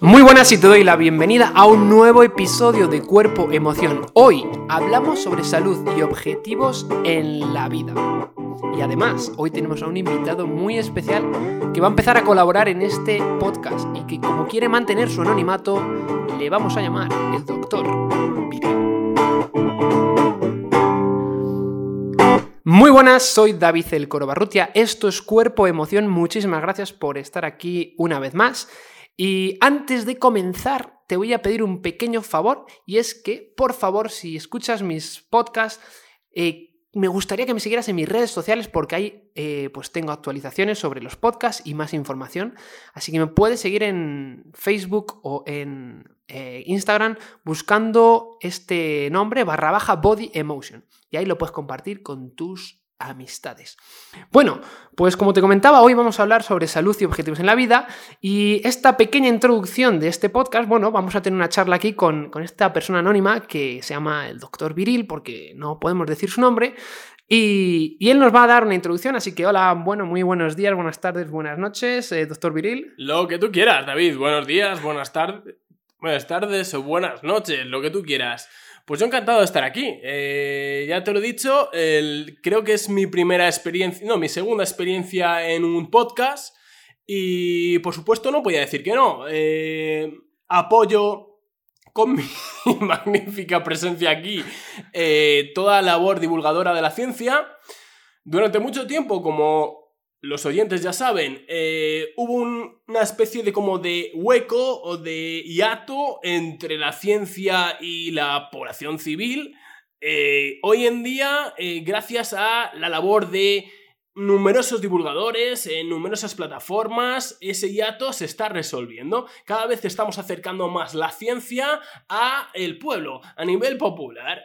Muy buenas y te doy la bienvenida a un nuevo episodio de Cuerpo Emoción. Hoy hablamos sobre salud y objetivos en la vida. Y además, hoy tenemos a un invitado muy especial que va a empezar a colaborar en este podcast y que como quiere mantener su anonimato, le vamos a llamar el doctor Muy buenas, soy David El Corobarrutia, esto es Cuerpo Emoción, muchísimas gracias por estar aquí una vez más. Y antes de comenzar, te voy a pedir un pequeño favor, y es que, por favor, si escuchas mis podcasts, eh, me gustaría que me siguieras en mis redes sociales porque ahí eh, pues tengo actualizaciones sobre los podcasts y más información. Así que me puedes seguir en Facebook o en eh, Instagram buscando este nombre barra baja Body Emotion. Y ahí lo puedes compartir con tus amistades. Bueno, pues como te comentaba, hoy vamos a hablar sobre salud y objetivos en la vida y esta pequeña introducción de este podcast, bueno, vamos a tener una charla aquí con, esta persona anónima que se llama el doctor Viril, porque no podemos decir su nombre, y, él nos va a dar una introducción, así que hola, bueno, muy buenos días, buenas tardes, buenas noches, eh, doctor Viril. Lo que tú quieras, David, buenos días, buenas tardes, buenas tardes o buenas noches, lo que tú quieras. Pues yo encantado de estar aquí. Eh, ya te lo he dicho, creo que es mi primera experiencia, no, mi segunda experiencia en un podcast. Y por supuesto no voy a decir que no. Eh, apoyo con mi magnífica presencia aquí eh, toda labor divulgadora de la ciencia. Durante mucho tiempo, como los oyentes ya saben, eh, hubo una especie de como de hueco o de hiato entre la ciencia y la población civil. Eh, hoy en día, eh, gracias a la labor de numerosos divulgadores, en numerosas plataformas, ese hiato se está resolviendo. Cada vez estamos acercando más la ciencia a el pueblo, a nivel popular.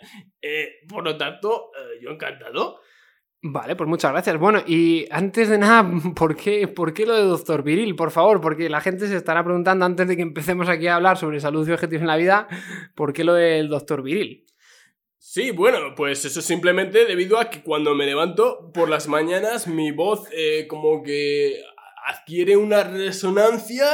por lo tanto, yo encantado. Vale, pues muchas gracias. Bueno, y antes de nada, ¿por qué, ¿por qué lo de doctor Viril? Por favor, porque la gente se estará preguntando antes de que empecemos aquí a hablar sobre salud y objetivos en la vida, ¿por qué lo del doctor Viril? Sí, bueno, pues eso simplemente debido a que cuando me levanto por las mañanas mi voz eh, como que adquiere una resonancia,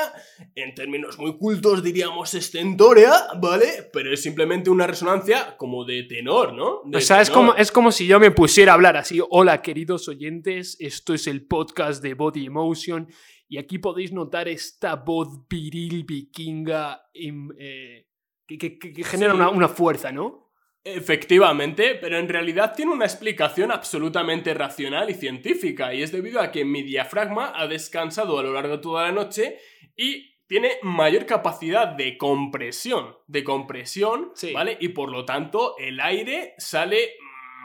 en términos muy cultos diríamos estentórea, ¿vale? Pero es simplemente una resonancia como de tenor, ¿no? o sea, es como, es como si yo me pusiera a hablar así, hola queridos oyentes, esto es el podcast de Body Emotion y aquí podéis notar esta voz viril vikinga em, eh, que, genera una, una fuerza, ¿no? Efectivamente, pero en realidad tiene una explicación absolutamente racional y científica, y es debido a que mi diafragma ha descansado a lo largo de toda la noche y tiene mayor capacidad de compresión, de compresión, ¿vale? Y por lo tanto el aire sale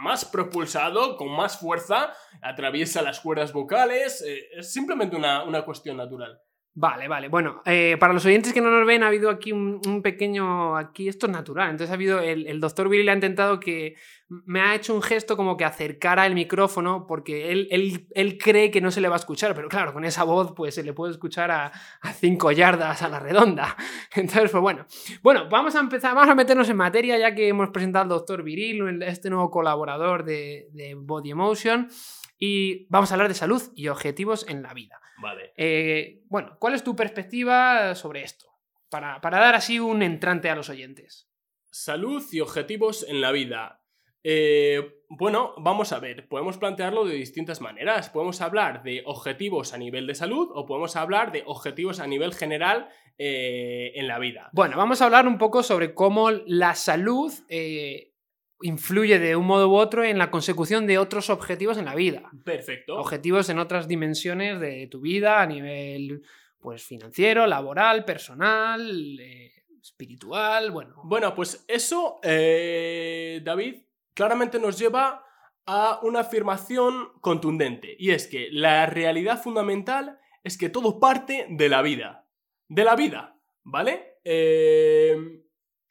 más propulsado, con más fuerza, atraviesa las cuerdas vocales, eh, es simplemente una, una cuestión natural. Vale, vale. Bueno, eh, para los oyentes que no nos ven, ha habido aquí un, pequeño. Aquí esto es natural. Entonces ha habido. El, doctor Billy ha intentado que. Me ha hecho un gesto como que acercara el micrófono porque él, él, cree que no se le va a escuchar, pero claro, con esa voz pues se le puede escuchar a, cinco yardas a la redonda. Entonces, pues bueno. Bueno, vamos a empezar, vamos a meternos en materia ya que hemos presentado al doctor Viril, este nuevo colaborador de Body Emotion, y vamos a hablar de salud y objetivos en la vida. Vale. Eh, bueno, ¿cuál es tu perspectiva sobre esto? Para, dar así un entrante a los oyentes. Salud y objetivos en la vida. Eh, bueno, vamos a ver, podemos plantearlo de distintas maneras. Podemos hablar de objetivos a nivel de salud o podemos hablar de objetivos a nivel general eh, en la vida. Bueno, vamos a hablar un poco sobre cómo la salud influye de un modo u otro en la consecución de otros objetivos en la vida. Perfecto. Objetivos en otras dimensiones de tu vida a nivel pues financiero, laboral, personal, eh, espiritual, bueno. Bueno, pues eso, eh, David, claramente nos lleva a una afirmación contundente. Y es que la realidad fundamental es que todo parte de la vida. De la vida, ¿vale? Eh,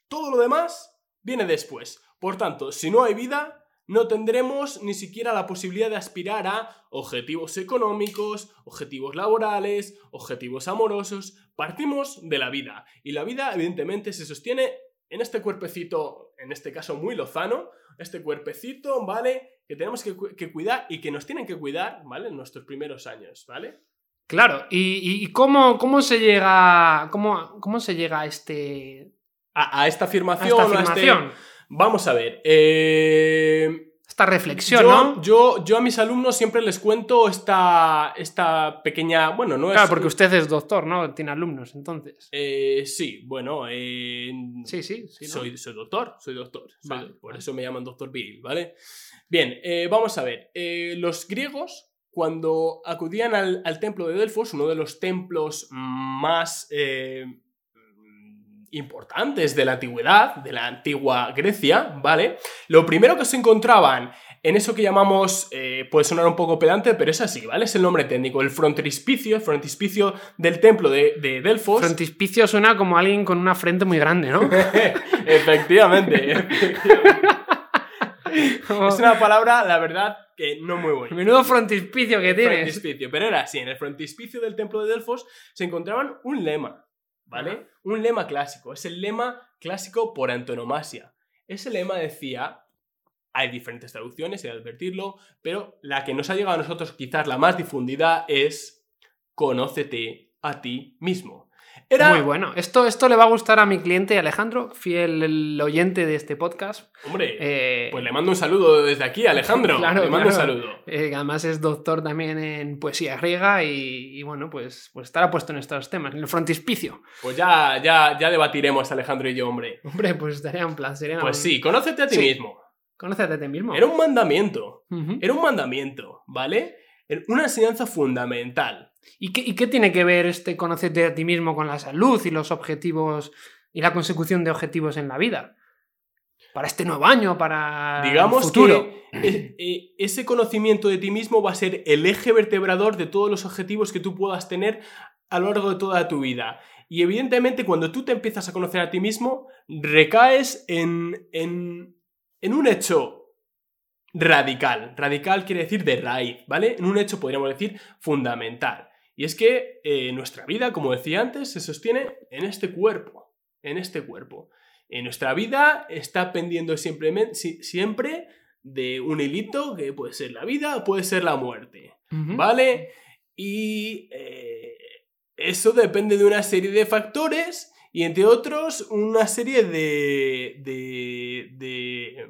todo lo demás viene después. Por tanto, si no hay vida, no tendremos ni siquiera la posibilidad de aspirar a objetivos económicos, objetivos laborales, objetivos amorosos. Partimos de la vida. Y la vida, evidentemente, se sostiene en este cuerpecito, en este caso muy lozano, este cuerpecito, ¿vale? Que tenemos que, cuidar y que nos tienen que cuidar, ¿vale? En nuestros primeros años, ¿vale? Claro, ¿y, y cómo, cómo se llega. Cómo, cómo se llega a este. A, a esta a afirmación. esta a este- afirmación? Vamos a ver. eh, Esta reflexión, yo, ¿no? yo, yo a mis alumnos siempre les cuento esta, esta pequeña. Bueno, no Claro, es. porque usted es doctor, ¿no? Tiene alumnos, entonces. Eh, sí, bueno. eh, Sí, sí, sí. ¿no? soy, soy doctor, soy doctor. soy- Vale, por vale. eso me llaman doctor Viril, ¿vale? Bien, eh, vamos a ver. los griegos, cuando acudían al, al templo de Delfos, uno de los templos más importantes de la antigüedad, de la antigua Grecia, ¿vale? Lo primero que se encontraban en eso que llamamos, eh, puede sonar un poco pedante, pero es así, ¿vale? Es el nombre técnico, el frontispicio, el frontispicio del templo de, de Delfos. Frontispicio suena como alguien con una frente muy grande, ¿no? efectivamente, efectivamente. Es una palabra, la verdad, que no muy buena. Menudo frontispicio que tienes. Frontispicio, pero era así, en el frontispicio del templo de Delfos se encontraban un lema, ¿vale? Un lema clásico, es el lema clásico por antonomasia. Ese lema decía, hay diferentes traducciones, he de advertirlo, pero la que nos ha llegado a nosotros quizás la más difundida es, conócete a ti mismo. Era, Muy bueno. Esto, esto le va a gustar a mi cliente Alejandro, fiel el oyente de este podcast. hombre, Eh, pues le mando un saludo desde aquí, Alejandro. Claro, le mando un saludo. eh, además es doctor también en poesía griega y, y bueno, pues, pues estará puesto en estos temas, en el frontispicio. Pues ya, ya, ya debatiremos, Alejandro y yo, hombre. Hombre, pues estaría un placer. Pues sí, conócete a ti Sí. mismo. Conócete a ti mismo. Era un mandamiento. Era un mandamiento, ¿vale? Era Una enseñanza fundamental. ¿Y qué, ¿Y qué tiene que ver este conocerte a ti mismo con la salud y los objetivos y la consecución de objetivos en la vida? Para este nuevo año, para Digamos el futuro. que e- ese conocimiento de ti mismo va a ser el eje vertebrador de todos los objetivos que tú puedas tener a lo largo de toda tu vida. Y evidentemente cuando tú te empiezas a conocer a ti mismo, recaes en, en, en un hecho radical. Radical quiere decir de raíz, ¿vale? En un hecho podríamos decir fundamental. Y es que eh, nuestra vida, como decía antes, se sostiene en este cuerpo. En este cuerpo. En nuestra vida está pendiendo simplemente, si- siempre de un hilito que puede ser la vida o puede ser la muerte. ¿Vale? Y eh, eso depende de una serie de factores y entre otros una serie de, de, de,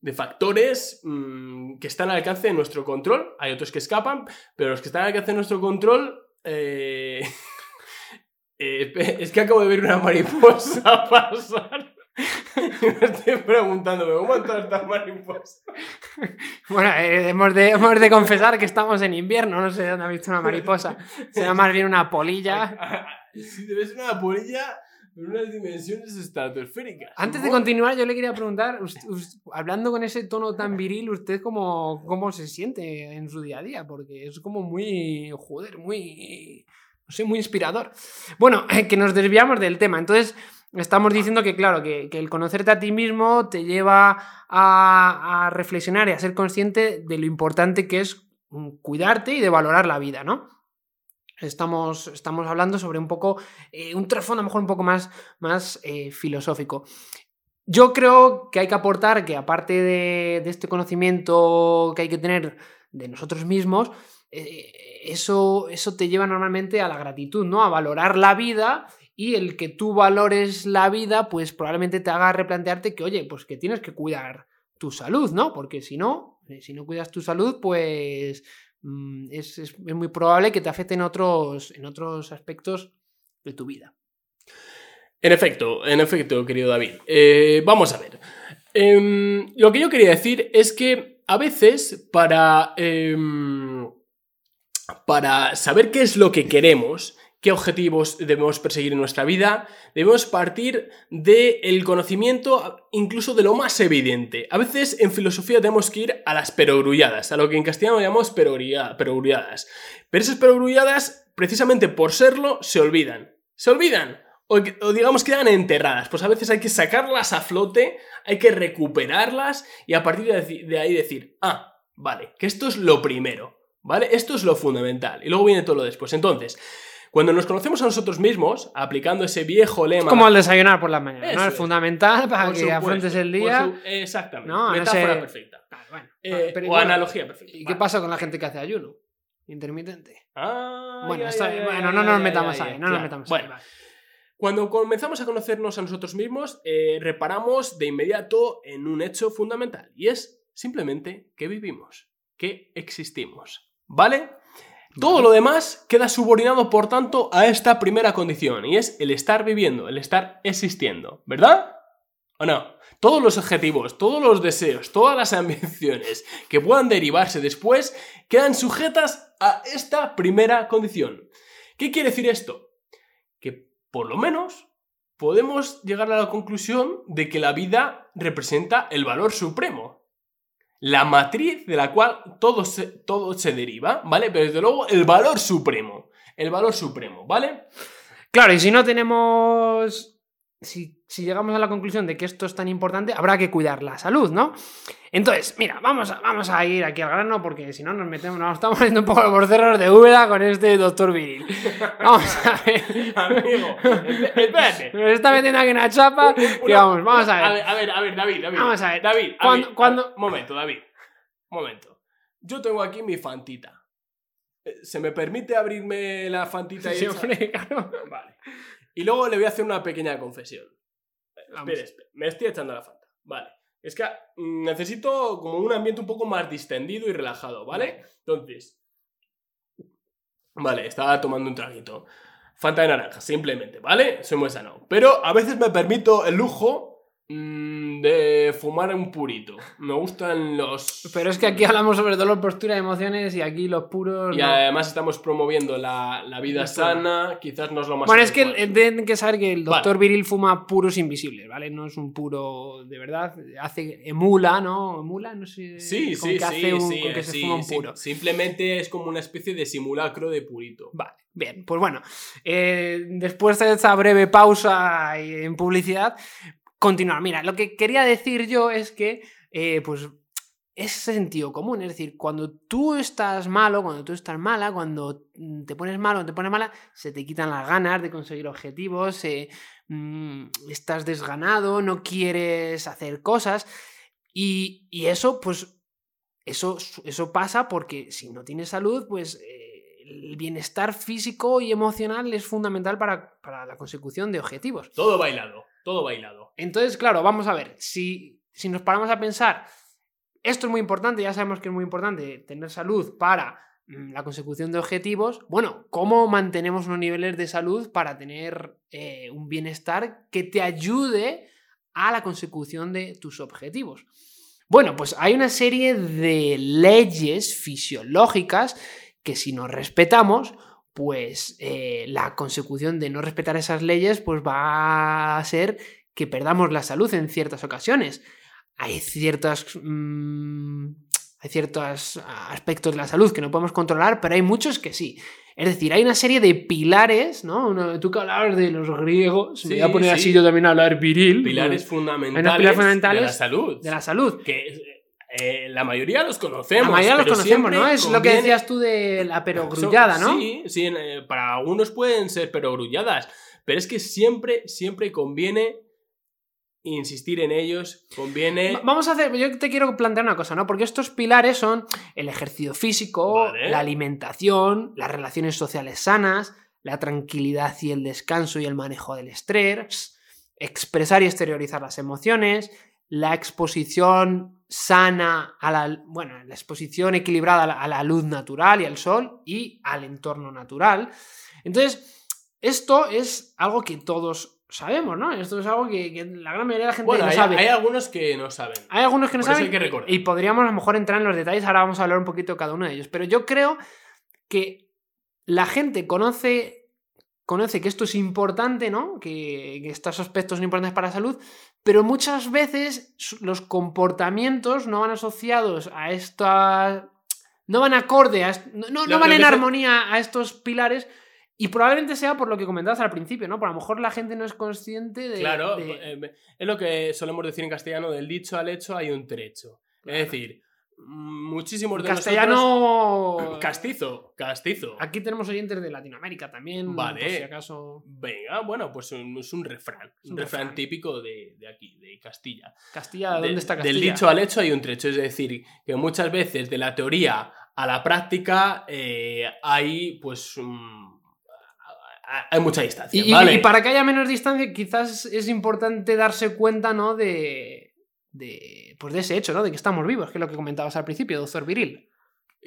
de factores mm, que están al alcance de nuestro control. Hay otros que escapan, pero los que están al alcance de nuestro control... eh, eh, es que acabo de ver una mariposa pasar. Y me estoy preguntándome, ¿cómo entró esta mariposa? Bueno, eh, hemos, de, hemos de confesar que estamos en invierno, no sé dónde ha visto una mariposa. Será más bien una polilla. Sí, debe ser una polilla en unas dimensiones estratosféricas. Antes de continuar, yo le quería preguntar, us- us- hablando con ese tono tan viril, ¿usted cómo, cómo se siente en su día a día? Porque es como muy, joder, muy, no sé, muy inspirador. Bueno, que nos desviamos del tema. Entonces, estamos diciendo que, claro, que, que el conocerte a ti mismo te lleva a, a reflexionar y a ser consciente de lo importante que es mm, cuidarte y de valorar la vida, ¿no? Estamos, estamos hablando sobre un poco, eh, un trasfondo a lo mejor un poco más, más eh, filosófico. Yo creo que hay que aportar que aparte de, este conocimiento que hay que tener de nosotros mismos, eh, eso, eso te lleva normalmente a la gratitud, ¿no? A valorar la vida y el que tú valores la vida, pues probablemente te haga replantearte que, oye, pues que tienes que cuidar tu salud, ¿no? Porque si no, si no cuidas tu salud, pues es, es- es muy probable que te afecten otros, en otros aspectos de tu vida. En efecto, en efecto, querido David. Eh, vamos a ver. Em, lo que yo quería decir es que a veces para, em, para saber qué es lo que queremos, qué objetivos debemos perseguir en nuestra vida, debemos partir del conocimiento incluso de lo más evidente. A veces en filosofía tenemos que ir a las perogrulladas, a lo que en castellano llamamos perogrulla- perogrulladas. Pero esas perogrulladas, precisamente por serlo, se olvidan. Se olvidan. O, o digamos quedan enterradas. Pues a veces hay que sacarlas a flote, hay que recuperarlas y a partir de ahí decir, ah, vale, que esto es lo primero, ¿vale? Esto es lo fundamental. Y luego viene todo lo después. Entonces, cuando nos conocemos a nosotros mismos, aplicando ese viejo lema... Es como el desayunar por la mañana, ¿no? es. Fundamental para por que supuesto, afrontes el día. su- Exactamente. No, no Metáfora sé. perfecta. Bueno. Eh, Pero o analogía perfecta. ¿Y qué pasa con la gente que hace ayuno? intermitente. Ah, Bueno, ya, está- ya, ya, bueno, ya, no nos metamos ahí, no nos claro. metamos Bueno, ahí. vale. Cuando comenzamos a conocernos a nosotros mismos, eh, reparamos de inmediato en un hecho fundamental y es simplemente que vivimos, que existimos. ¿Vale? Todo lo demás queda subordinado, por tanto, a esta primera condición y es el estar viviendo, el estar existiendo, ¿verdad? ¿O no? Todos los objetivos, todos los deseos, todas las ambiciones que puedan derivarse después quedan sujetas a esta primera condición. ¿Qué quiere decir esto? Que por lo menos podemos llegar a la conclusión de que la vida representa el valor supremo. La matriz de la cual todo se, todo se deriva, ¿vale? Pero desde luego el valor supremo. El valor supremo, ¿vale? Claro, y si no tenemos. Si, si llegamos a la conclusión de que esto es tan importante, habrá que cuidar la salud, ¿no? Entonces, mira, vamos a, vamos a ir aquí al grano porque si no nos metemos, nos estamos yendo un poco por cerros de Úbeda con este doctor viril. Vamos a ver. Amigo, esp- espérate. Nos está metiendo aquí una chapa. Una- vamos, vamos a A ver. a ver, a ver, David, David. Vamos a ver. David, Cuando- cuando- momento, David. Momento. Yo tengo aquí mi fantita. Eh, ¿Se me permite abrirme la fantita y Sí, hombre, claro. Vale. Y luego le voy a hacer una pequeña confesión. Espera, espera. Me estoy echando la fanta. Vale. Es que mm, necesito como un ambiente un poco más distendido y relajado, ¿vale? Entonces. Vale, estaba tomando un traguito. Fanta de naranja, simplemente, ¿vale? Soy muy sano. Pero a veces me permito el lujo mm, de fumar un purito. Me gustan los... Pero es que aquí hablamos sobre dolor, postura y emociones y aquí los puros. Y no. además estamos promoviendo la, la vida sana, quizás no es lo más... Bueno, es que tienen que saber que el doctor Viril fuma puros invisibles, ¿vale? No es un puro de verdad. Hace, emula, ¿no? Emula, no sé. Sí, con sí, que hace sí, un- sí, con que se fuma un puro. Simplemente es como una especie de simulacro de purito. Vale, bien, pues bueno, eh, después de esta breve pausa en publicidad, continuar. Mira, lo que quería decir yo es que, eh, pues, es sentido común, es decir, cuando tú estás malo, cuando tú estás mala, cuando mm, te pones malo, te pones mala, se te quitan las ganas de conseguir objetivos, mm, estás desganado, no quieres hacer cosas y, y eso, pues, eso, eso pasa porque si no tienes salud, pues eh, el bienestar físico y emocional es fundamental para, para la consecución de objetivos. Todo bailado, todo bailado. Entonces, claro, vamos a ver, si, si nos paramos a pensar, esto es muy importante, ya sabemos que es muy importante tener salud para mm, la consecución de objetivos, bueno, ¿cómo mantenemos unos niveles de salud para tener eh, un bienestar que te ayude a la consecución de tus objetivos? Bueno, pues hay una serie de leyes fisiológicas que si nos respetamos, pues eh, la consecución de no respetar esas leyes pues va a ser que perdamos la salud en ciertas ocasiones. Hay ciertas... mm, hay ciertos aspectos de la salud que no podemos controlar, pero hay muchos que sí. Es decir, hay una serie de pilares, ¿no? Uno- tú que hablabas de los griegos, me voy a poner sí. así yo también a hablar viril. Pilares ¿no? fundamentales, pilares fundamentales de la salud. de la salud. Que eh, la mayoría los conocemos. La mayoría los conocemos, ¿no? Es lo que decías tú de la perogrullada, ¿no? Sí, sí, eh, para algunos pueden ser perogrulladas, pero es que siempre, siempre conviene insistir en ellos, conviene... Va- Vamos a hacer, yo te quiero plantear una cosa, ¿no? Porque estos pilares son el ejercicio físico, Vale. la alimentación, las relaciones sociales sanas, la tranquilidad y el descanso y el manejo del estrés, expresar y exteriorizar las emociones, la exposición sana a la, bueno, la exposición equilibrada a la, a la luz natural y al sol y al entorno natural. Entonces, esto es algo que todos sabemos, ¿no? Esto es algo que, que la gran mayoría de la gente Bueno, no hay, sabe. hay algunos que no saben. Hay algunos que no Por eso saben hay que y podríamos a lo mejor entrar en los detalles, ahora vamos a hablar un poquito de cada uno de ellos, pero yo creo que la gente conoce, conoce que esto es importante, ¿no? Que, que estos aspectos son importantes para la salud, pero muchas veces los comportamientos no van asociados a estas... no van acorde, a no, no- van en armonía a estos pilares. Y probablemente sea por lo que comentabas al principio, ¿no? Por a lo mejor la gente no es consciente de. Claro, de- eh, es lo que solemos decir en castellano, del dicho al hecho hay un trecho. Claro. Es decir, muchísimos de castellano. nosotros... Castizo, castizo. Aquí tenemos oyentes de Latinoamérica también. Vale. Por si acaso. Venga, bueno, pues un- es un refrán. Es un un refrán refrán. típico de, de aquí, de Castilla. Castilla, ¿dónde De- está Castilla? Del dicho al hecho hay un trecho, es decir, que muchas veces de la teoría a la práctica eh, hay pues mm, hay mucha distancia. Y, y- ¿vale? y para que haya menos distancia, quizás es importante darse cuenta, ¿no? De, de, pues de ese hecho, ¿no? De que estamos vivos, que es lo que comentabas al principio, doctor Viril.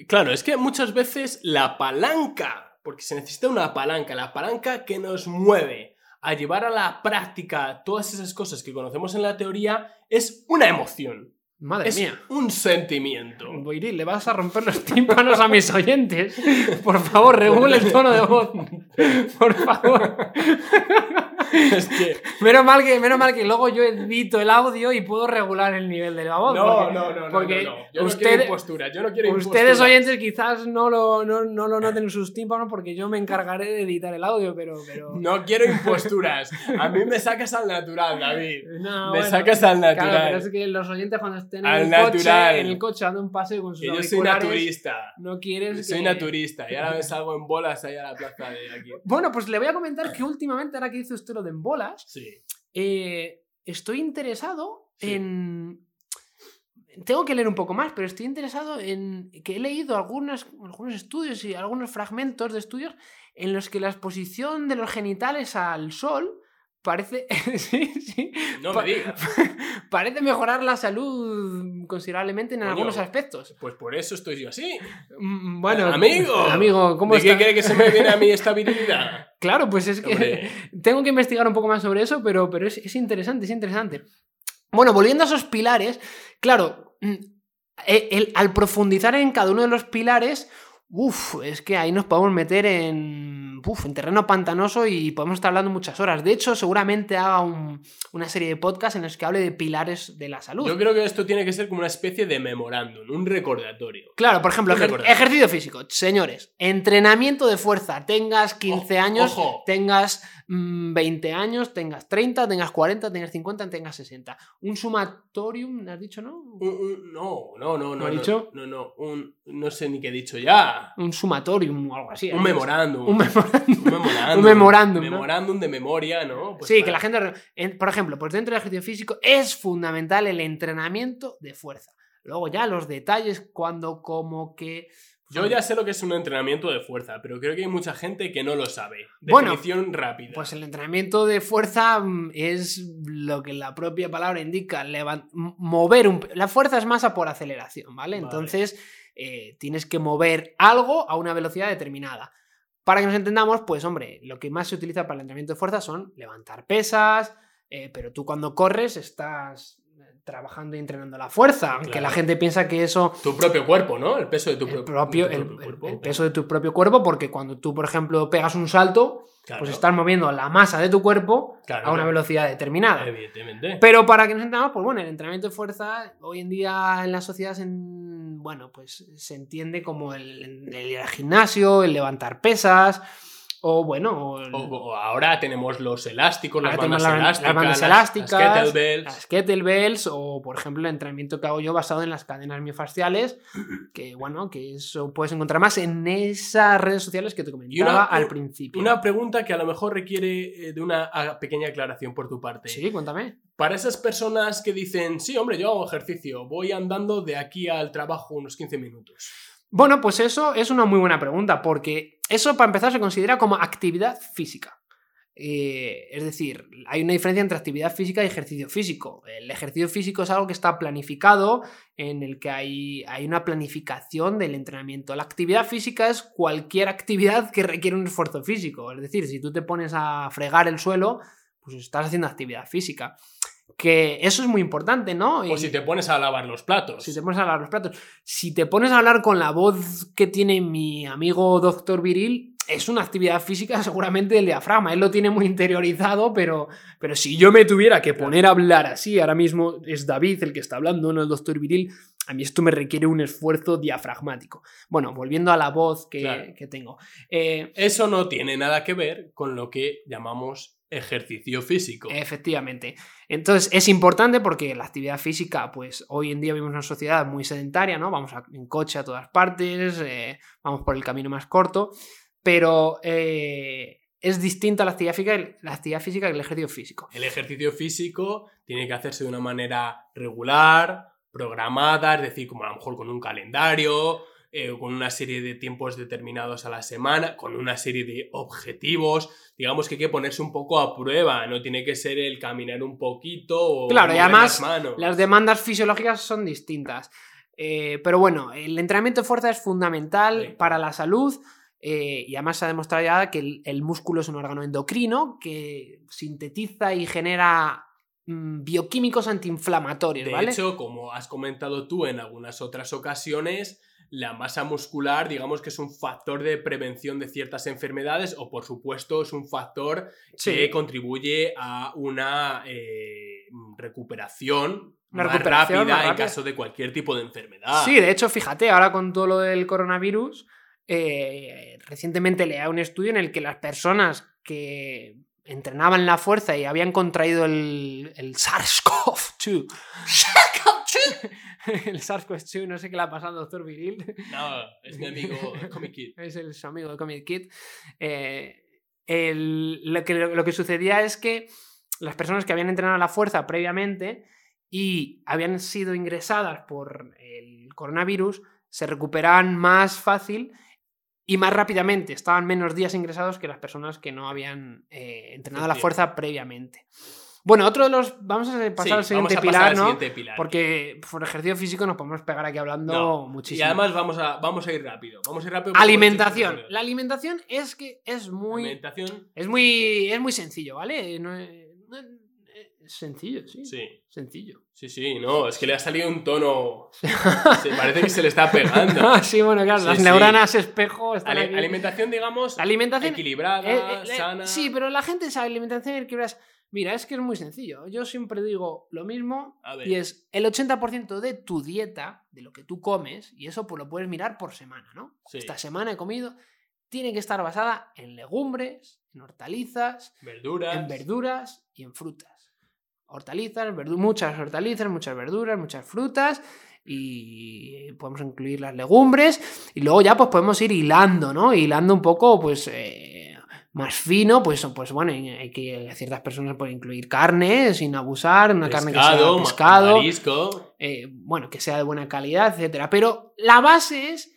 Claro, es que muchas veces la palanca, porque se necesita una palanca, la palanca que nos mueve a llevar a la práctica todas esas cosas que conocemos en la teoría, es una emoción. Madre es mía. un sentimiento. Viril, le vas a romper los tímpanos a mis oyentes. Por favor, regule el tono de voz. Por favor. es que. Menos mal que, menos mal que luego yo edito el audio y puedo regular el nivel de la voz. No, porque- no, no, no, porque no, no. Yo no usted- quiero impostura, yo no quiero Ustedes impostura. oyentes quizás no lo, no, no lo noten en sus tímpanos porque yo me encargaré de editar el audio, pero... pero... No quiero imposturas. A mí me sacas al natural, David. No, me bueno. sacas al natural. Claro, pero es que los oyentes cuando estén en el, natural. coche, en el coche dando un paseo con sus yo soy naturista. no quieres Soy que- naturista. Y ahora me salgo en bolas ahí a la plaza de aquí. Bueno, pues le voy a comentar que últimamente, ahora que dice usted lo de en bolas, Sí. eh, estoy interesado Sí. en... Tengo que leer un poco más, pero estoy interesado en que he leído algunos, algunos estudios y algunos fragmentos de estudios en los que la exposición de los genitales al sol parece... sí, sí. No me digas. parece mejorar la salud considerablemente en algunos aspectos. Pues por eso estoy yo así. Mm, Bueno, amigo. amigo, ¿cómo ¿De qué está? cree que se me viene a mí esta virilidad? Claro, pues es que Hombre. tengo que investigar un poco más sobre eso, pero, pero es, es interesante, es interesante. Bueno, volviendo a esos pilares, claro, mm, eh, el- al profundizar en cada uno de los pilares, uff, es que ahí nos podemos meter en, uf, en terreno pantanoso y podemos estar hablando muchas horas. De hecho, seguramente haga un- una serie de podcasts en los que hable de pilares de la salud. Yo creo que esto tiene que ser como una especie de memorándum, un recordatorio. Claro, por ejemplo, ejer- ejercicio físico. Señores, entrenamiento de fuerza. Tengas 15 Ojo, años, ojo. tengas 20 años, tengas 30, tengas 40, tengas 50, tengas 60. Un sumatorium, ¿me has dicho, no? Un- un- no, no, no, no. ha no, dicho? No, no, un, no sé ni qué he dicho ya. Un sumatorium o algo así. Un ¿no? memorándum. Un memorándum. Un memorándum. Un memorándum, ¿no? Memorándum de memoria, ¿no? Pues sí, para- que la gente. en- por ejemplo, pues dentro del ejercicio físico es fundamental el entrenamiento de fuerza. Luego ya los detalles, cuando, como, que. Yo ya sé lo que es un entrenamiento de fuerza, pero creo que hay mucha gente que no lo sabe. Bueno, Definición rápida. Pues el entrenamiento de fuerza mm, es lo que la propia palabra indica, mover un... La fuerza es masa por aceleración, ¿vale? Vale. Entonces eh, tienes que mover algo a una velocidad determinada. Para que nos entendamos, pues hombre, lo que más se utiliza para el entrenamiento de fuerza son levantar pesas, eh, pero tú cuando corres estás trabajando y entrenando la fuerza, aunque Claro. la gente piensa que eso Tu propio cuerpo, ¿no? El peso de tu el, propio, de tu el, propio el- cuerpo. el peso de tu propio cuerpo, porque cuando tú, por ejemplo, pegas un salto, Claro, pues estás moviendo la masa de tu cuerpo claro, a una velocidad determinada. Evidentemente. Pero para que nos entendamos, pues bueno, el entrenamiento de fuerza hoy en día en la sociedad se, en- bueno, pues se entiende como el, el ir al gimnasio, el levantar pesas, o bueno, o ahora tenemos los elásticos, las bandas la- las bandas elásticas, las kettlebells. las kettlebells, o por ejemplo el entrenamiento que hago yo basado en las cadenas miofasciales, que bueno, que eso puedes encontrar más en esas redes sociales que te comentaba una- al principio. Una pregunta que a lo mejor requiere eh, de una ah, pequeña aclaración por tu parte. Sí, cuéntame. Para esas personas que dicen, sí, hombre, yo hago ejercicio, voy andando de aquí al trabajo unos 15 minutos. Bueno, pues eso es una muy buena pregunta, porque eso para empezar se considera como actividad física. Eh, es decir, hay una diferencia entre actividad física y ejercicio físico. El ejercicio físico es algo que está planificado, en el que hay, hay una planificación del entrenamiento. La actividad física es cualquier actividad que requiere un esfuerzo físico. Es decir, si tú te pones a fregar el suelo, pues estás haciendo actividad física. Que eso es muy importante, ¿no? O si te pones a lavar los platos. si te pones a lavar los platos. Si te pones a hablar con la voz que tiene mi amigo Doctor Viril, es una actividad física seguramente del diafragma. Él lo tiene muy interiorizado, pero, pero si yo me tuviera que poner a hablar así, ahora mismo es David el que está hablando, no el Doctor Viril, a mí esto me requiere un esfuerzo diafragmático. Bueno, volviendo a la voz que, Claro. que tengo. Eh, Eso no tiene nada que ver con lo que llamamos ejercicio físico. Efectivamente. Entonces es importante porque la actividad física, pues hoy en día vivimos en una sociedad muy sedentaria, ¿no? Vamos a- en coche a todas partes, eh, vamos por el camino más corto, pero eh, es distinta la actividad, física, la actividad física que el ejercicio físico. El ejercicio físico tiene que hacerse de una manera regular, programada, es decir, como a lo mejor con un calendario. eh, con una serie de tiempos determinados a la semana, con una serie de objetivos. Digamos que hay que ponerse un poco a prueba, no tiene que ser el caminar un poquito o Claro, y además las manos. las demandas fisiológicas son distintas. Eh, pero bueno, el entrenamiento de fuerza es fundamental Sí. para la salud eh, y además se ha demostrado ya que el, el músculo es un órgano endocrino que sintetiza y genera bioquímicos antiinflamatorios, De ¿vale? hecho, como has comentado tú en algunas otras ocasiones, la masa muscular, digamos que es un factor de prevención de ciertas enfermedades o, por supuesto, es un factor Sí. que contribuye a una eh, recuperación Una más recuperación rápida más en rápida. caso de cualquier tipo de enfermedad. Sí, de hecho, fíjate, ahora con todo lo del coronavirus, eh, recientemente leía un estudio en el que las personas que entrenaban la fuerza y habían contraído el, el SARS-CoV-2. el SARS-CoV-2, no sé qué le ha pasado al doctor Viril. No, es mi amigo Comic Kid. es el, su amigo de Comic Kid. Eh, el- lo, que, lo que sucedía es que las personas que habían entrenado la fuerza previamente y habían sido ingresadas por el coronavirus se recuperaban más fácil y más rápidamente. Estaban menos días ingresados que las personas que no habían eh, entrenado la fuerza previamente. Bueno, otro de los. Vamos a pasar Sí, al siguiente vamos a pilar, pasar al ¿no? siguiente pilar. Porque por ejercicio físico nos podemos pegar aquí hablando No, muchísimo. Y además vamos a, vamos a ir rápido. Vamos a ir rápido. Alimentación. La alimentación es que es muy. Alimentación, Es muy. Es muy sencillo, ¿vale? No no sencillo, sí. sí. Sencillo. Sí, sí, no, es que le ha salido un tono. Se parece que se le está pegando. Sí, bueno, claro, Sí, las sí. neuronas espejo están Ale- aquí. alimentación, digamos, La alimentación. equilibrada, eh, eh, sana. Sí, pero la gente sabe alimentación equilibrada. Mira, es que es muy sencillo. Yo siempre digo lo mismo y es el 80% de tu dieta, de lo que tú comes, y eso pues lo puedes mirar por semana, ¿no? Sí. Esta semana he comido, tiene que estar basada en legumbres, en hortalizas, verduras. en verduras y en frutas. Hortalizas, muchas hortalizas, muchas verduras, muchas frutas y podemos incluir las legumbres y luego ya pues podemos ir hilando, ¿no? Hilando un poco pues eh, más fino, pues, pues bueno, hay que ciertas personas pueden incluir carne sin abusar, una carne que sea pescado, ma- pescado, marisco. eh, bueno, que sea de buena calidad, etcétera. Pero la base es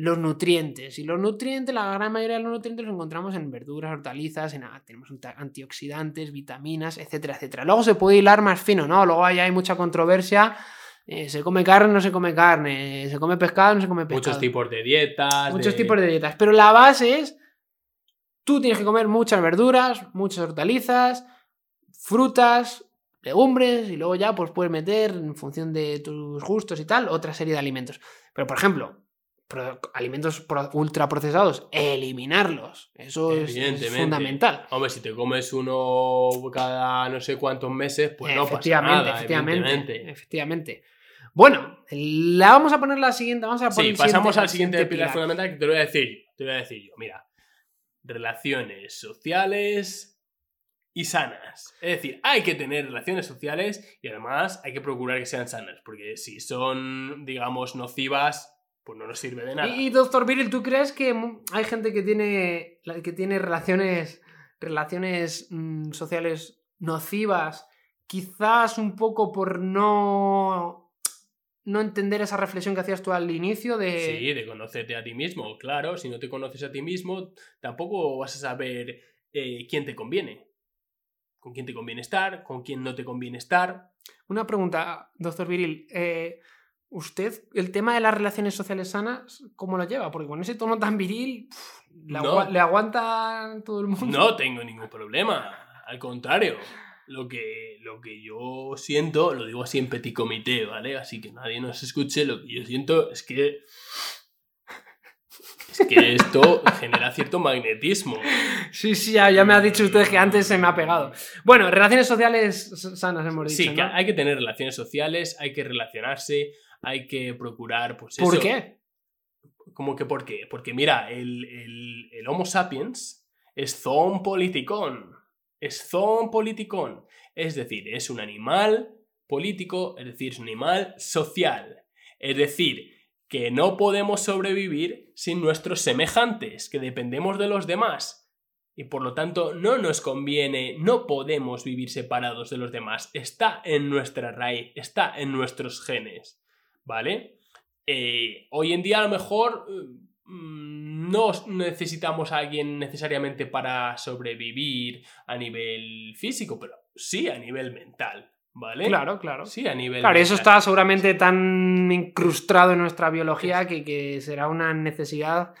los nutrientes. Y los nutrientes, la gran mayoría de los nutrientes los encontramos en verduras, hortalizas, en, ah, tenemos antioxidantes, vitaminas, etcétera, etcétera. Luego se puede hilar más fino, ¿no? Luego ahí hay mucha controversia. eh, se come carne, no se come carne. Se come pescado, no se come pescado. Muchos tipos de dietas. Muchos tipos de dietas. Pero la base es. Tú tienes que comer muchas verduras, muchas hortalizas, frutas, legumbres, y luego ya pues puedes meter, en función de tus gustos y tal, otra serie de alimentos. Pero, por ejemplo, pro- alimentos pro- ultraprocesados, eliminarlos. Eso es, fundamental. Hombre, si te comes uno cada no sé cuántos meses, pues no pasa nada, efectivamente, efectivamente. Bueno, la vamos a poner la siguiente. Vamos a poner Sí, pasamos siguiente- al siguiente pilar pilar. fundamental que te lo voy a decir. Te lo voy a decir yo. Mira, relaciones sociales y sanas. Es decir, hay que tener relaciones sociales y además hay que procurar que sean sanas, porque si son, digamos, nocivas, pues no nos sirve de nada. Y, y, doctor Viril, ¿tú crees que hay gente que tiene, que tiene relaciones, relaciones mm, sociales nocivas, quizás un poco por no, no entender esa reflexión que hacías tú al inicio de... Sí, de conocerte a ti mismo, claro. Si no te conoces a ti mismo, tampoco vas a saber eh, quién te conviene. Con quién te conviene estar, con quién no te conviene estar. Una pregunta, doctor Viril. eh, ¿Usted, el tema de las relaciones sociales sanas, cómo lo lleva? Porque con ese tono tan viril, le, No. agua- le aguanta todo el mundo. No tengo ningún problema. Al contrario, lo que, lo que yo siento, lo digo así en petit comité, ¿vale? Así que nadie nos escuche. Lo que yo siento es que. Es que esto genera cierto magnetismo. Sí, sí, ya, ya me ha dicho usted que antes se me ha pegado. Bueno, relaciones sociales sanas hemos dicho, Sí, hay que tener relaciones sociales, hay que relacionarse, hay que procurar, pues ¿Por eso. qué? ¿Cómo que por qué? Porque mira, el, el- el Homo sapiens es zoon politicón. Es zoon politicón. Es decir, es un animal político, es decir, es un animal social. Es decir, que no podemos sobrevivir sin nuestros semejantes, que dependemos de los demás. Y por lo tanto, no nos conviene, no podemos vivir separados de los demás. Está en nuestra raíz, está en nuestros genes. ¿Vale? eh, hoy en día a lo mejor mm, no necesitamos a alguien necesariamente para sobrevivir a nivel físico, pero sí a nivel mental. ¿Vale? Claro, claro. Sí, a nivel. Claro, eso está seguramente tan incrustado en nuestra biología que, que será una necesidad.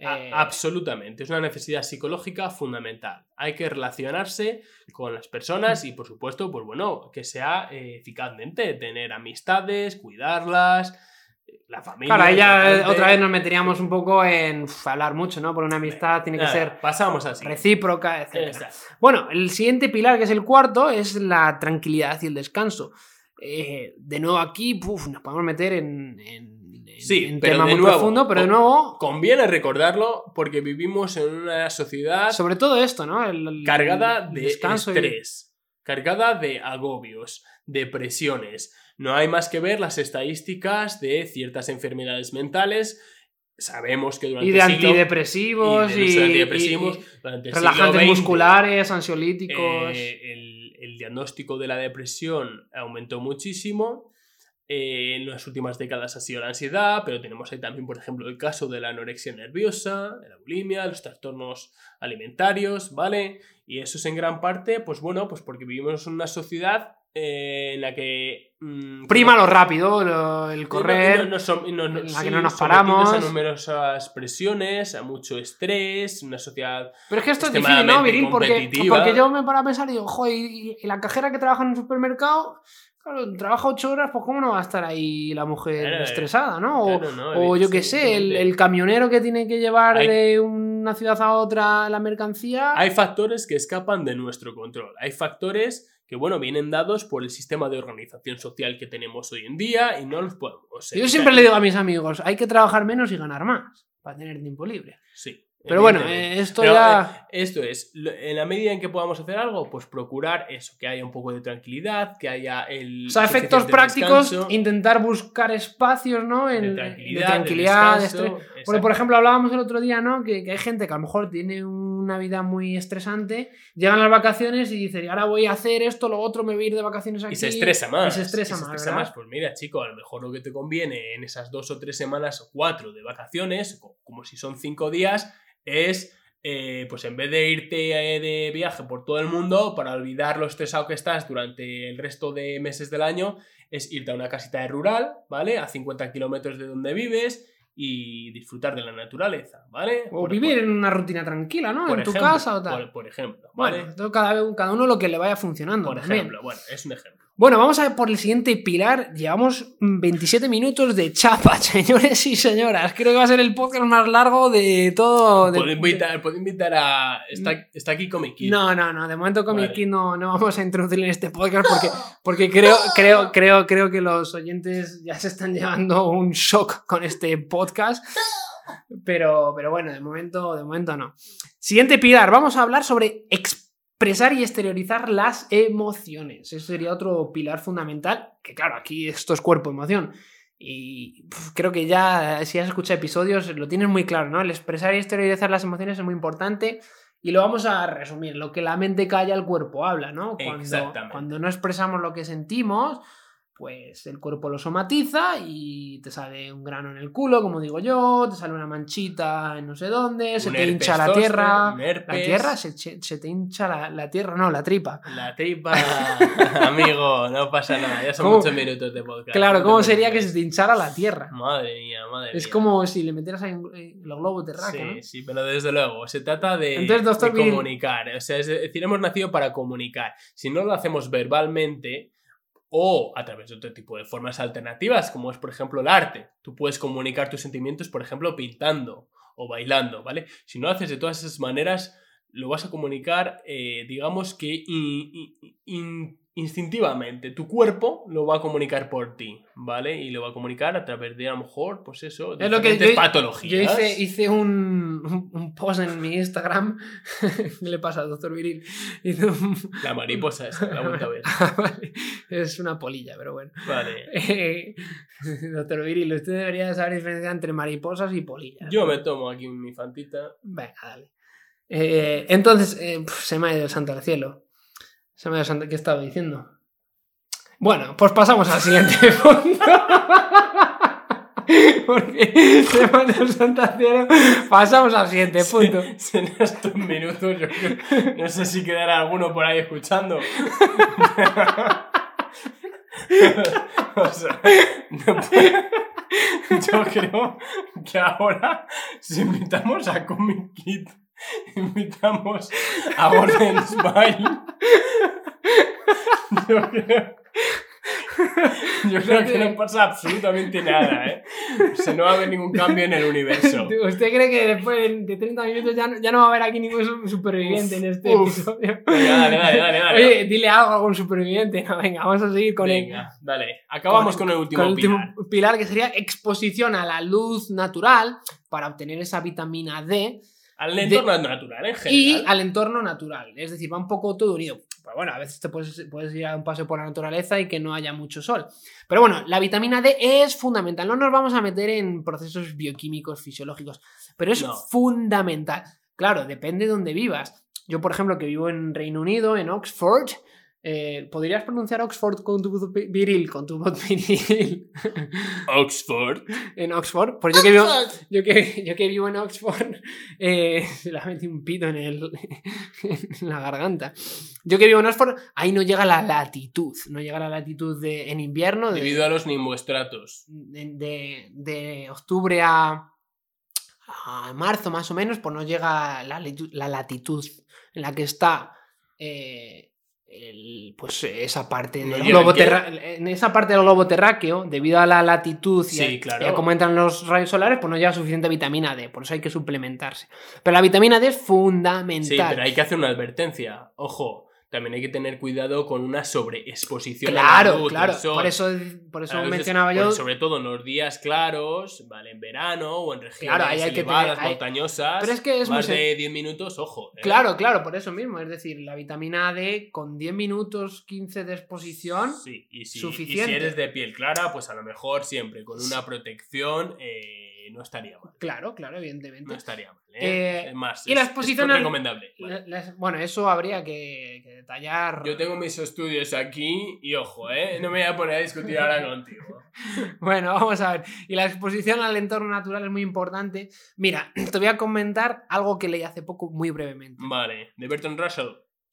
Eh, absolutamente, es una necesidad psicológica fundamental. Hay que relacionarse con las personas y, por supuesto, pues bueno, que sea eh, eficazmente, tener amistades, cuidarlas, eh, la familia. Claro, ahí ya importante. otra vez nos meteríamos un poco en uf, hablar mucho, ¿no? Por una amistad tiene que Nada, ser Pasamos así. recíproca, etc. Bueno, el siguiente pilar, que es el cuarto, es la tranquilidad y el descanso. Eh, de nuevo aquí, puf, nos podemos meter en, en- Sí, pero tema de muy nuevo, profundo, pero de nuevo, Conviene recordarlo porque vivimos en una sociedad sobre todo esto, ¿no? El, el- cargada de y- estrés, cargada de agobios, de presiones. No hay más que ver las estadísticas de ciertas enfermedades mentales. Sabemos que durante y de el siglo antidepresivos y de antidepresivos, relajantes XX, musculares, ansiolíticos. eh, el, el diagnóstico de la depresión aumentó muchísimo. Eh, en las últimas décadas ha sido la ansiedad, pero tenemos ahí también, por ejemplo, el caso de la anorexia nerviosa, de la bulimia, los trastornos alimentarios, ¿vale? Y eso es en gran parte, pues bueno, pues porque vivimos en una sociedad eh, en la que... mm, Prima lo rápido, lo- el correr. no- no no- en la que sí, no nos paramos. A numerosas presiones, a mucho estrés, una sociedad Pero es que esto es difícil, ¿no, Viril? Porque, porque yo me paro a pensar y digo, joder, y, y la cajera que trabaja en un supermercado, claro, trabaja ocho horas, pues ¿cómo no va a estar ahí la mujer Claro, estresada, no? O, claro, no, o yo qué sé, el, camionero que tiene que llevar Hay- de una ciudad a otra la mercancía. Hay factores que escapan de nuestro control. Hay factores que, bueno, vienen dados por el sistema de organización social que tenemos hoy en día y no los podemos. yo siempre le digo a mis amigos, hay que trabajar menos y ganar más para tener tiempo libre. Sí. Pero bueno, esto Pero, ya... esto es, en la medida en que podamos hacer algo, pues procurar eso, que haya un poco de tranquilidad, que haya el. O sea, efectos prácticos, descanso, intentar buscar espacios, ¿no? En, de de tranquilidad, tranquilidad, de descanso, Porque, por ejemplo, hablábamos el otro día, ¿no? Que, que hay gente que a lo mejor tiene una vida muy estresante, llegan las vacaciones y dice, ahora voy a hacer esto, lo otro, me voy a ir de vacaciones aquí. Y se estresa más. Y se estresa más, ¿verdad? Pues mira, chico, a lo mejor lo que te conviene en esas dos o tres semanas o cuatro de vacaciones, co- como si son cinco días, es, eh, pues en vez de irte eh, de viaje por todo el mundo, para olvidar lo estresado que estás durante el resto de meses del año, es irte a una casita de rural, ¿vale? A 50 kilómetros de donde vives y disfrutar de la naturaleza, ¿vale? O Por- vivir por- en una rutina tranquila, ¿no? en tu ejemplo, casa o tal. Por, por ejemplo, bueno, ¿vale? cada, cada uno lo que le vaya funcionando. Por también. ejemplo, bueno, es un ejemplo. Bueno, vamos a ver por el siguiente pilar. Llevamos mm, 27 minutos de chapa, señores y señoras. Creo que va a ser el podcast más largo de todo. de- Puedo invitar, puedo invitar a. Está, está aquí Comic Kid. No, no, no. De momento Comic Vale. Kid no, no vamos a introducirle en este podcast porque, porque creo, creo, creo, creo que los oyentes ya se están llevando un shock con este podcast. Pero, pero bueno, de momento, de momento no. Siguiente pilar. Vamos a hablar sobre expresar y exteriorizar las emociones. Ese sería otro pilar fundamental. Que claro, aquí esto es cuerpo-emoción. Y creo que ya, si has escuchado episodios, lo tienes muy claro, ¿no? El expresar y exteriorizar las emociones es muy importante. Y lo vamos a resumir. Lo que la mente calla, el cuerpo habla, ¿no? Cuando, Exactamente. cuando no expresamos lo que sentimos, pues el cuerpo lo somatiza y te sale un grano en el culo, como digo yo, te sale una manchita en no sé dónde, se te hincha la tierra. La tierra, se, te hincha la, la tierra, no, la tripa. La tripa, amigo, no pasa nada. Ya son ¿Cómo? muchos minutos de podcast. Claro, no ¿cómo sería que se te hinchara la tierra? Madre mía, madre Es mía. como si le metieras ahí los globos raca, Sí, ¿no? sí, pero desde luego, se trata de, Entonces, doctor de comunicar. O sea, es decir, hemos nacido para comunicar. Si no lo hacemos verbalmente o a través de otro tipo de formas alternativas, como es, por ejemplo, el arte, tú puedes comunicar tus sentimientos, por ejemplo, pintando o bailando, ¿vale? Si no haces de todas esas maneras, lo vas a comunicar, eh, digamos que instintivamente. Tu cuerpo lo va a comunicar por ti, ¿vale? Y lo va a comunicar a través de, a lo mejor, pues eso, Es lo que diferentes yo- patologías. Yo hice, hice un, un- post en mi Instagram. ¿Qué le pasa al doctor Viril? Hice un- La mariposa esa, la vuelta a ver. Ah, vale. Es una polilla, pero bueno. Vale. Eh, doctor Viril, usted debería saber diferenciar entre mariposas y polillas. Yo me tomo aquí mi fantita. Venga, dale. Eh, entonces, eh, se me ha ido el santo al cielo. Se me ha santo. ¿Qué estaba diciendo? Bueno, pues pasamos al siguiente punto. Porque Semana Santa Cero pasamos al siguiente punto. Se- En estos minutos, yo creo- no sé si quedará alguno por ahí escuchando. o sea, no puede- yo creo que ahora, si invitamos a Comic Kid, invitamos a Gordon Smile, yo creo. Yo creo que no pasa absolutamente nada, ¿eh? O sea, no va a haber ningún cambio en el universo. ¿Usted cree que después de 30 minutos ya no, ya no va a haber aquí ningún su- superviviente en este Uf. episodio? Venga, dale, dale, dale, dale. Oye, dile algo a algún superviviente. No, venga, vamos a seguir con el, Venga, dale. Acabamos con, el último con el último pilar, que sería exposición a la luz natural para obtener esa vitamina D Al entorno natural en general. y al entorno natural. Es decir, va un poco todo unido. Pero bueno, a veces te puedes, puedes ir a un paseo por la naturaleza y que no haya mucho sol. Pero bueno, la vitamina D es fundamental. No nos vamos a meter en procesos bioquímicos, fisiológicos, pero es No. fundamental. Claro, depende de dónde vivas. Yo, por ejemplo, que vivo en Reino Unido, en Oxford, eh, ¿podrías pronunciar Oxford con tu voz viril? Con tu voz viril. Oxford. en Oxford. Pues yo que vivo, yo que, yo que vivo en Oxford, eh, se la metí un pito en, el, en la garganta. Yo que vivo en Oxford, ahí no llega la latitud. No llega la latitud de, en invierno. De, Debido a los nimboestratos. de, de- de octubre a, a marzo más o menos, pues no llega la, latitud- la latitud en la que está eh, el- pues esa parte ¿No del globo en esa parte del globo terráqueo, debido a la latitud y, Sí, a, claro. y a cómo entran los rayos solares, pues no llega suficiente vitamina D, por eso hay que suplementarse. Pero la vitamina D es fundamental. Sí, pero hay que hacer una advertencia. Ojo, también hay que tener cuidado con una sobreexposición. a la Claro, luz, claro. sol. Por eso, por eso veces, mencionaba yo. pues, sobre todo en los días claros, ¿vale? En verano o en regiones Claro, ahí hay que elevadas, tener- hay- montañosas. Pero es que es más de 10 minutos, ojo. ¿eh? Claro, claro, por eso mismo. Es decir, la vitamina D con 10 minutos 15 de exposición. Sí, y si, y Suficiente. si eres de piel clara, pues a lo mejor siempre con una protección eh, no estaría mal. Claro, claro, evidentemente. No estaría mal. ¿eh? Eh, más, y la es- exposición es al- recomendable. Vale. Bueno, eso habría que, que detallar. Yo tengo mis estudios aquí y ojo, ¿eh? No me voy a poner a discutir ahora contigo. Bueno, vamos a ver. Y la exposición al entorno natural es muy importante. Mira, te voy a comentar algo que leí hace poco muy brevemente. Vale, de Bertrand Russell.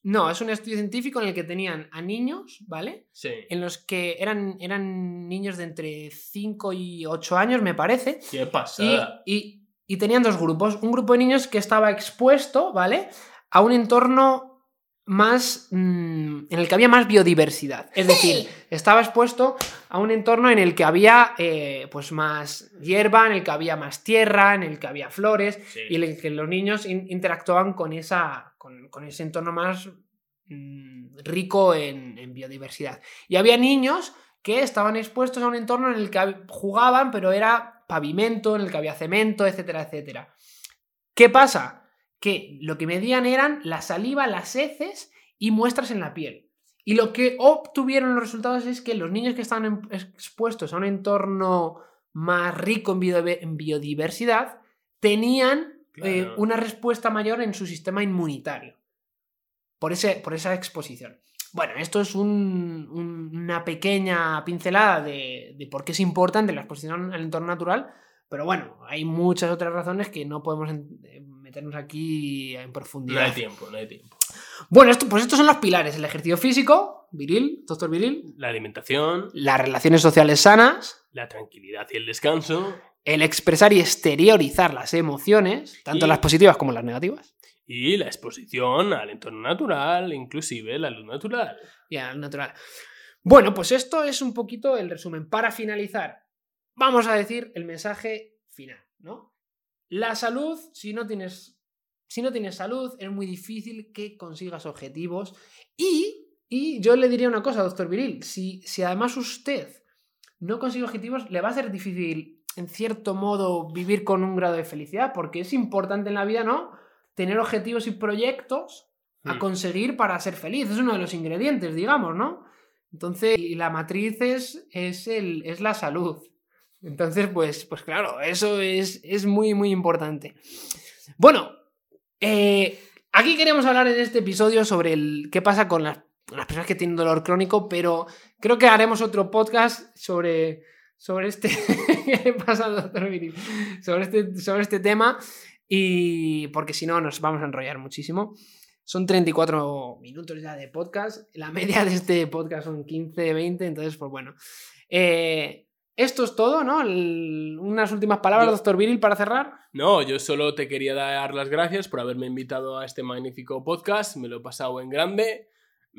No, es un estudio científico en el que tenían a niños, ¿vale? Sí. En los que eran, eran niños de entre 5 y 8 años, me parece. Qué Y, pasada. y- y tenían dos grupos. Un grupo de niños que estaba expuesto, ¿vale? A un entorno más. mm, en el que había más biodiversidad. Es decir, estaba expuesto a un entorno en el que había eh, pues más hierba, en el que había más tierra, en el que había flores Sí. y en el que los niños in- interactuaban con, esa, con, ese entorno más mm, rico en, en biodiversidad. Y había niños que estaban expuestos a un entorno en el que jugaban, pero era pavimento, en el que había cemento, etcétera, etcétera. ¿Qué pasa? Que lo que medían eran la saliva, las heces y muestras en la piel. Y lo que obtuvieron los resultados es que los niños que estaban expuestos a un entorno más rico en biodiversidad tenían eh, una respuesta mayor en su sistema inmunitario. Por, ese, por esa exposición. Bueno, esto es un- un- una pequeña pincelada de, de por qué es importante la exposición al entorno natural, pero bueno, hay muchas otras razones que no podemos eh, meternos aquí en No profundidad. hay tiempo, no hay tiempo. Bueno, esto, pues estos son los pilares: el ejercicio físico, viril, doctor viril, La alimentación, las relaciones sociales sanas, la tranquilidad y el descanso el expresar y exteriorizar las emociones, tanto Y- las positivas como las negativas, y la exposición al entorno natural, inclusive la luz natural. y al natural. Bueno, pues esto es un poquito el resumen. Para finalizar, vamos a decir el mensaje final, ¿no? La salud, si no tienes, si no tienes salud, es muy difícil que consigas objetivos. Y, y yo le diría una cosa, doctor Viril, si, si además usted no consigue objetivos, le va a ser difícil, en cierto modo, vivir con un grado de felicidad, porque es importante en la vida, ¿no? Tener objetivos y proyectos a Hmm. conseguir para ser feliz. Es uno de los ingredientes, digamos, ¿no? Entonces, y la matriz es, es, el, es la salud. Entonces, pues, pues claro, eso es, es muy, muy importante. Bueno, eh, aquí queremos hablar en este episodio sobre el, qué pasa con las, las personas que tienen dolor crónico, pero creo que haremos otro podcast sobre, sobre este, qué le pasa al doctor Viril sobre este, sobre este tema. Y porque si no, nos vamos a enrollar muchísimo. Son 34 minutos ya de podcast. La media de este podcast son 15, 20. Entonces, pues bueno. Eh, esto es todo, ¿no? El- unas últimas palabras, Yo- doctor Viril, para cerrar. No, yo solo te quería dar las gracias por haberme invitado a este magnífico podcast. Me lo he pasado en grande.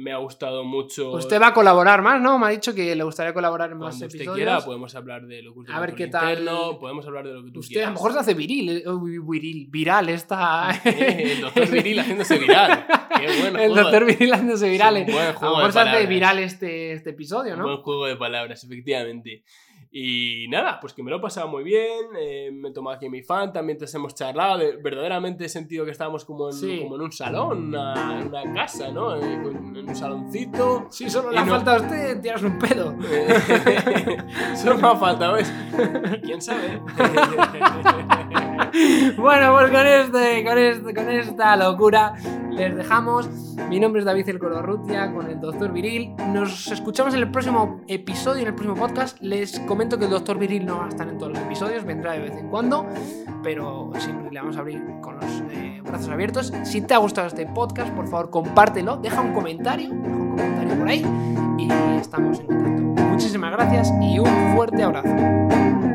Me ha gustado mucho. Usted va a colaborar más, ¿no? Me ha dicho que le gustaría colaborar en más Cuando usted episodios. quiera, podemos hablar de lo que A ver qué tal- Podemos hablar de lo que tú Usted a quieras. lo mejor se hace viril, eh, viril, viral esta. Eh, el doctor Viril haciéndose viral. Qué bueno. El doctor Viril haciéndose viral. Un buen A lo mejor se hace viral este, este episodio, Un ¿no? buen juego de palabras, efectivamente. Y nada, pues que me lo he pasado muy bien. eh, me he tomado aquí mi fan, también te hemos charlado. de- verdaderamente he sentido que estábamos como en, Sí. como en un salón, una, en una casa, ¿no? Eh, en un saloncito. Sí, solo le ha no- faltado a usted tirarse un pedo. Solo me ha faltado. ¿Y quién sabe? Bueno, pues con, este, con, este, con esta locura les dejamos. Mi nombre es David El Cororrutia con el Doctor Viril. Nos escuchamos en el próximo episodio, en el próximo podcast. Les comento que el Doctor Viril no va a estar en todos los episodios, vendrá de vez en cuando, pero siempre le vamos a abrir con los eh, brazos abiertos. Si te ha gustado este podcast, por favor, compártelo, deja un comentario, deja un comentario por ahí y estamos en contacto. Muchísimas gracias y un fuerte abrazo.